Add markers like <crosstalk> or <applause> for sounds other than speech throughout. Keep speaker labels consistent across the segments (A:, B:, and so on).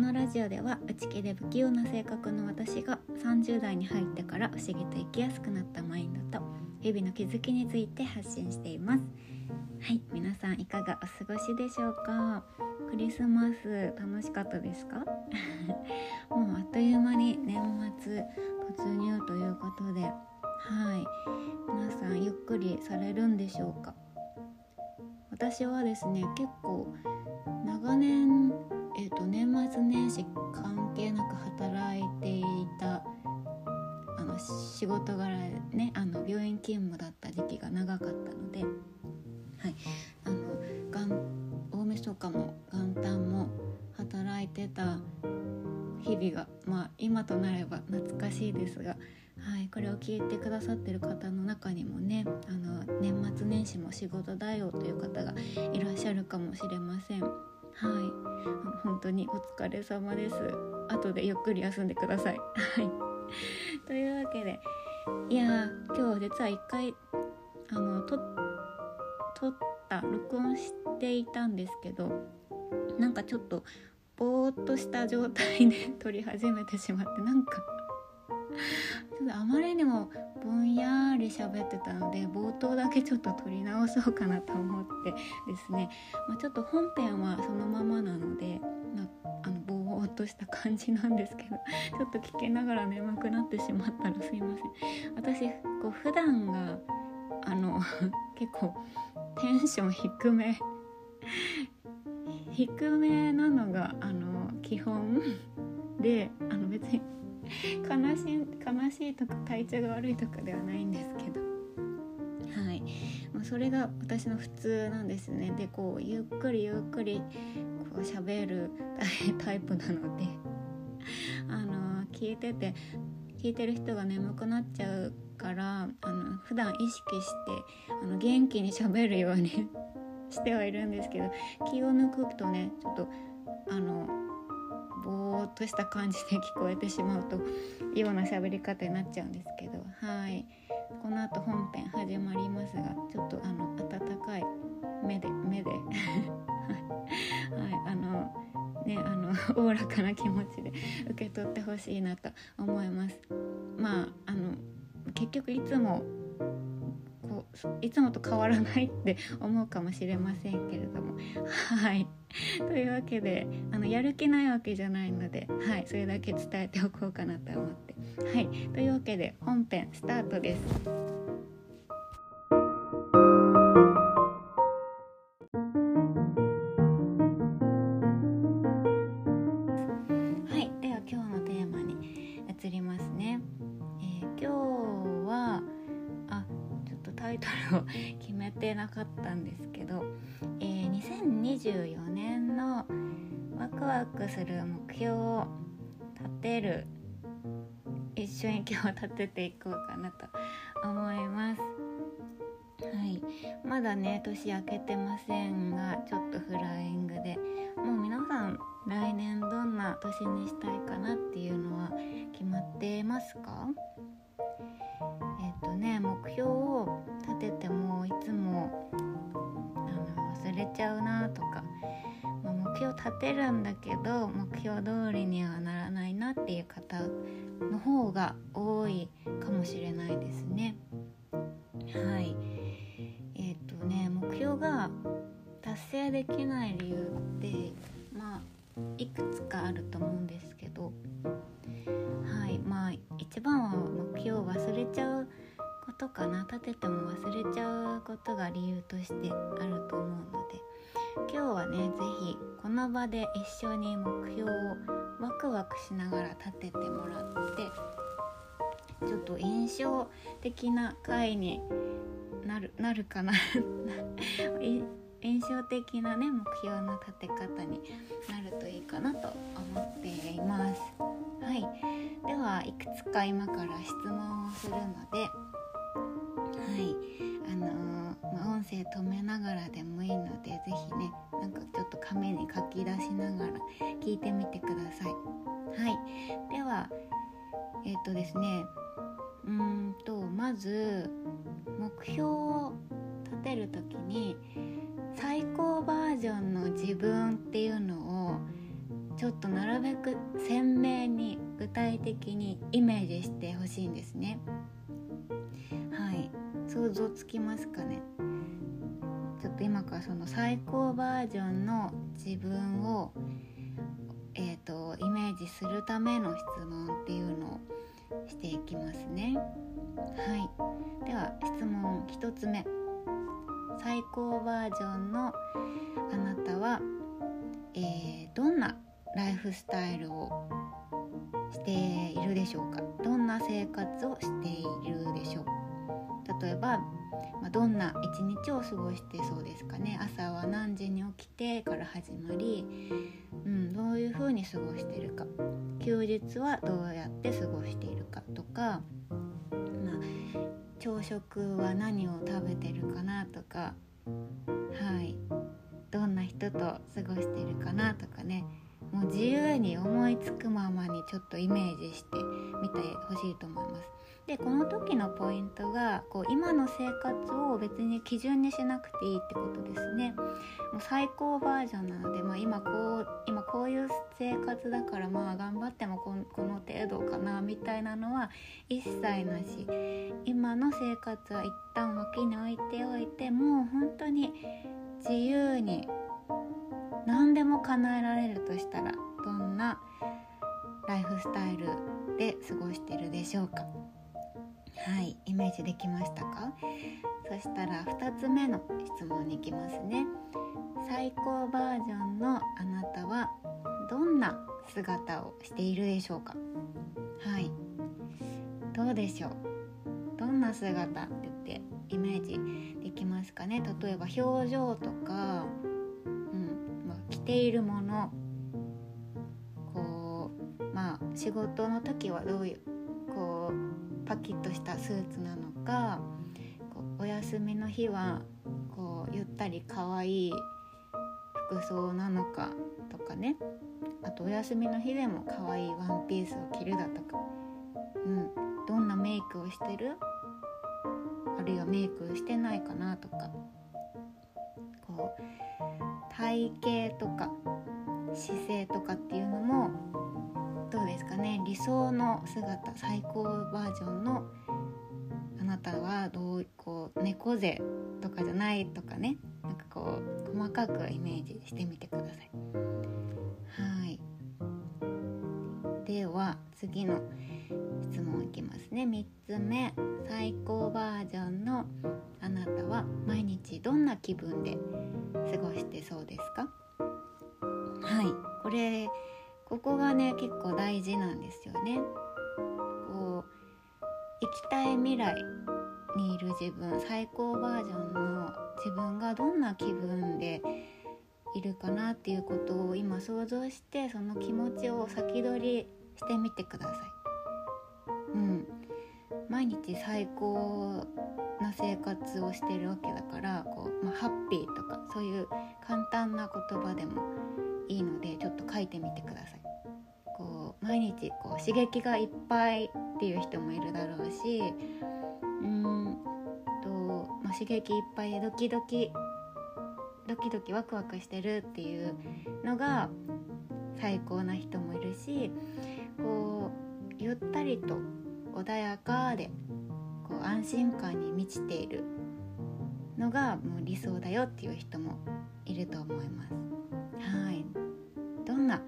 A: のラジオでは内気で不器用な性格の私が30代に入ってから不思議と生きやすくなったマインドと日々の気づきについて発信しています。はい皆さんいかがお過ごしでしょうか？クリスマス楽しかったですか？<laughs> もうあっという間に年末突入ということではい皆さんゆっくりされるんでしょうか？私はですね結構長年、えーと、年末年始関係なく働いていたあの仕事柄ねあの病院勤務だった時期が長かったので、はい、あの元大晦日も元旦も働いてた日々が、まあ、今となれば懐かしいですがはい、これを聞いてくださってる方の中にもねあの年末年始も仕事だよという方がいらっしゃるかもしれません。本当にお疲れ様です。後でゆっくり休んでください。<laughs> はい。というわけでいや今日実は一回あの撮った録音していたんですけどなんかちょっとぼーっとした状態で <laughs> 撮り始めてしまってなんかちょっとあまりにもぼんやり喋ってたので冒頭だけちょっと撮り直そうかなと思ってですね、まあ、ちょっと本編はそのままなので、まあ、あのぼーっとした感じなんですけど <laughs> ちょっと聞きながら眠くなってしまったらすいません。私こう普段があの <laughs> 結構テンション低め <laughs> 低めなのがあの基本であの別に悲しい悲しいとか体調が悪いとかではないんですけど。はい、まあ、それが私の普通なんですね。でこうゆっくりゆっくりこう喋る <laughs> タイプなので。あの聞いてて聞いてる人が眠くなっちゃうからあの普段意識してあの元気に喋るように <laughs> してはいるんですけど気を抜くとねちょっとあのぼーっとした感じで聞こえてしまうとような喋り方になっちゃうんですけど。はい。この後本編始まりますがちょっとあの温かい目で目で。<laughs> はい。あのねあの <laughs> おおらかな気持ちで受け取ってほしいなと思います。まああの結局いつもこういつもと変わらないって思うかもしれませんけれども。はい。<laughs> というわけであのやる気ないわけじゃないので、はい、それだけ伝えておこうかなと思って。はい、というわけで本編スタートです。する目標を立てる一緒に今日立てていこうかなと思います。はい。まだね年明けてませんがちょっとフライングで。もう皆さん来年どんな年にしたいかなっていうのは決まってますか？えっ、とね目標を立ててもいつもあの忘れちゃうなとか、標立てるんだけど目標通りにはならないなっていう方の方が多いかもしれないですね。はい。えっ、ー、とね目標が達成できない理由ってまあいくつかあると思うんですけど。はい。まあ一番は目標を忘れちゃうことかな。立てても忘れちゃうことが理由としてあると思うので。今日はね是非この場で一緒に目標をワクワクしながら立ててもらってちょっと印象的な回になる <laughs> なるかな。<laughs> 印象的なね目標の立て方になるといいかなと思っています。はい、ではいくつか今から質問をするので、はい。あのー、まあ、音声止めながらでもいので是非ねなんかちょっと紙に書き出しながら聞いてみてください。はい、ではえっ、ー、とですねうんとまず目標を立てる時に最高バージョンの自分っていうのをちょっとなるべく鮮明に具体的にイメージしてほしいんですね。はい。想像つきますかね？ちょっと今からその最高バージョンの自分をえーと、イメージするための質問っていうのをしていきますね。はい、では質問1つ目。最高バージョンのあなたは、えー、どんなライフスタイルをしているでしょうか？どんな生活をしているでしょう？例えば、まあ、どんな一日を過ごしてそうですかね。朝は何時に起きてから始まり、うん、どういうふうに過ごしてるか。休日はどうやって過ごしているかとか、まあ、朝食は何を食べてるかなとかはいどんな人と過ごしてるかなとかね。もう自由に思いつくままにちょっとイメージしてみてほしいと思います。でこの時のポイントがこう今の生活を別に基準にしなくていいってことですね。もう最高バージョンなので、まあ、今こう今こういう生活だからまあ頑張ってもここの程度かなみたいなのは一切なし今の生活は一旦脇に置いておいてもう本当に自由に何でも叶えられるとしたらどんなライフスタイルで過ごしてるでしょうかはいイメージできましたか？そしたら2つ目の質問に行きますね。最高バージョンのあなたはどんな姿をしているでしょうか？はい。どうでしょう？どんな姿って言ってイメージできますかね？例えば表情とかうんま着ているもの。こうまあ仕事の時はどういうパキッとしたスーツなのかこうお休みの日はこうゆったり可愛い服装なのかとかね。あとお休みの日でも可愛いワンピースを着るだとか、うん、どんなメイクをしてる？あるいはメイクしてないかなとか。こう体型とか姿勢とかっていうのもどうですかね。理想の姿最高バージョンのあなたはどうこう猫背とかじゃないとかね。なんかこう細かくイメージしてみてください。はい。では次の質問いきますね。3つ目。最高バージョンのあなたは毎日どんな気分で過ごしてそうですか？はい。これここがね結構大事なんですよねこう行きたい未来にいる自分最高バージョンの自分がどんな気分でいるかなっていうことを今想像してその気持ちを先取りしてみてください。うん、毎日最高な生活をしてるわけだからこう、まあ、ハッピーとかそういう簡単な言葉でもいいのでちょっと書いてみてください。毎日こう刺激がいっぱいっていう人もいるだろうしうんと、まあ、刺激いっぱいでドキドキドキドキワクワクしてるっていうのが最高な人もいるしこうゆったりと穏やかでこう安心感に満ちているのがもう理想だよっていう人もいると思います。はいどんな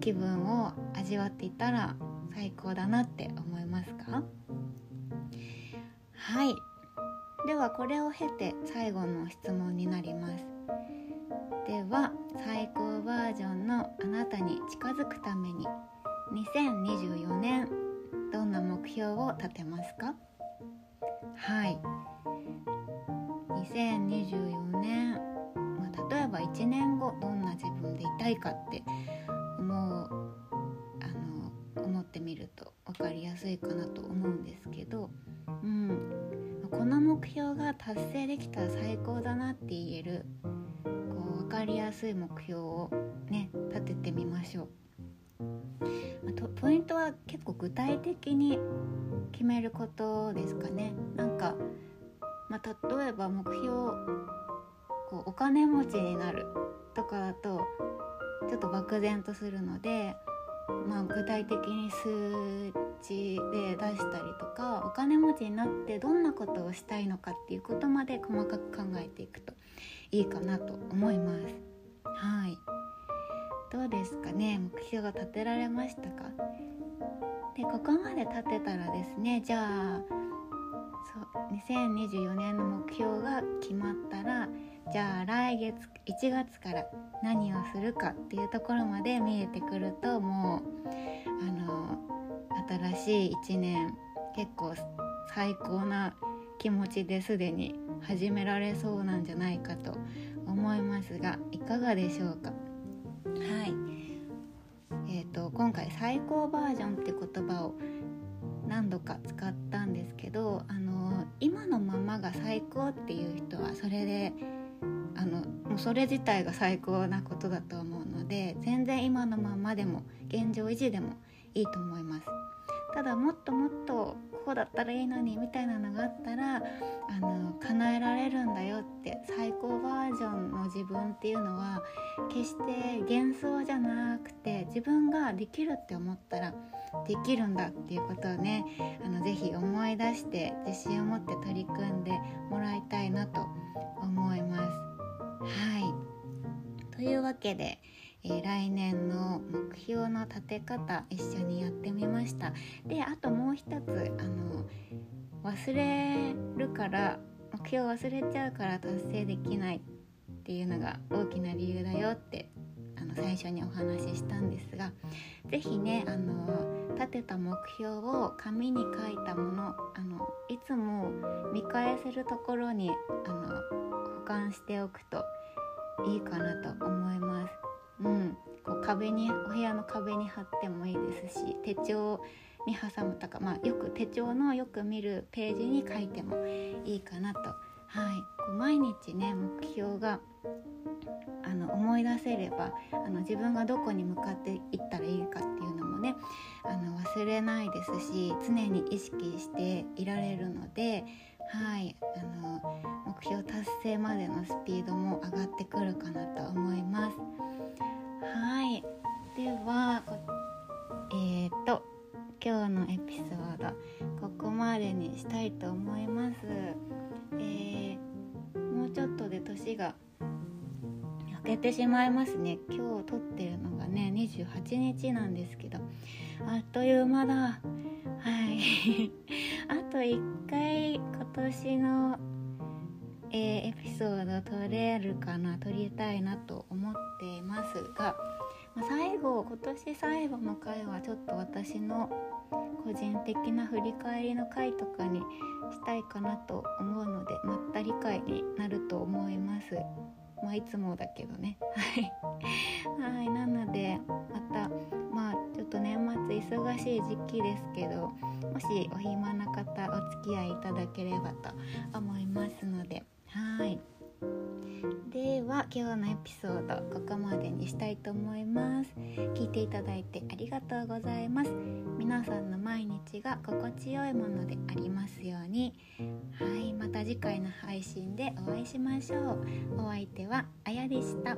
A: 気分を味わっていたら最高だなって思いますか？はい。ではこれを経て最後の質問になります。では最高バージョンのあなたに近づくために2024年どんな目標を立てますか？はい。2024年、まあ、例えば1年後どんな自分でいたいかって思うってみると分かりやすいかなと思うんですけど、うん、この目標が達成できたら最高だなって言えるこう分かりやすい目標をね立ててみましょう。ポイントは結構具体的に決めることですかねなんか、まあ、例えば目標こうお金持ちになるとかだとちょっと漠然とするので、まあ、具体的に数値で出したりとかお金持ちになってどんなことをしたいのかっていうことまで細かく考えていくといいかなと思います。はい。どうですかね？目標が立てられましたか？でここまで立てたらですねじゃあそう2024年の目標が決まったらじゃあ来月1月から何をするかっていうところまで見えてくるともうあの新しい1年結構最高な気持ちですでに始められそうなんじゃないかと思いますがいかがでしょうか？はい。えーと、今回「最高バージョン」って言葉を何度か使ったんですけどあの今のままが最高っていう人はそれであのもうそれ自体が最高なことだと思うので全然今のままでも現状維持でもいいと思いますただもっともっとこうだったらいいのにみたいなのがあったらあの叶えられるんだよって最高バージョンの自分っていうのは決して幻想じゃなくて自分ができるって思ったらできるんだっていうことをねあのぜひ思い出して自信を持って取り組んでもらいたいなと思います。はい。というわけでえー、来年の目標の立て方一緒にやってみました。であともう一つあの忘れるから目標忘れちゃうから達成できないっていうのが大きな理由だよってあの最初にお話ししたんですが是非ねあの立てた目標を紙に書いたものあのいつも見返せるところにあの管しておくといいかなと思います。うん、こう壁にお部屋の壁に貼ってもいいですし手帳に挟むとか、まあ、よく手帳のよく見るページに書いてもいいかなと、はい、こう毎日ね目標があの思い出せればあの自分がどこに向かっていったらいいかっていうのもねあの忘れないですし常に意識していられるので、はい、あの目標達成までのスピードも上がってくるかなと思います。はいではえっ、と今日のエピソードここまでにしたいと思います。えー、もうちょっとで年が明けてしまいますね。今日撮ってるのがね28日なんですけど。あっという間だ。はい。<laughs> あと1回今年のえー、エピソード撮れるかな撮りたいなと思っていますが、ま、最後今年最後の回はちょっと私の個人的な振り返りの回とかにしたいかなと思うのでまったり回になると思います。まあいつもだけどね。<laughs> はい。はい。なのでまたまあちょっと年末忙しい時期ですけどもしお暇な方お付き合いいただければと思いますので。はい。では今日のエピソードここまでにしたいと思います。聞いていただいてありがとうございます。皆さんの毎日が心地よいものでありますように。はい。また次回の配信でお会いしましょう。お相手はあやでした。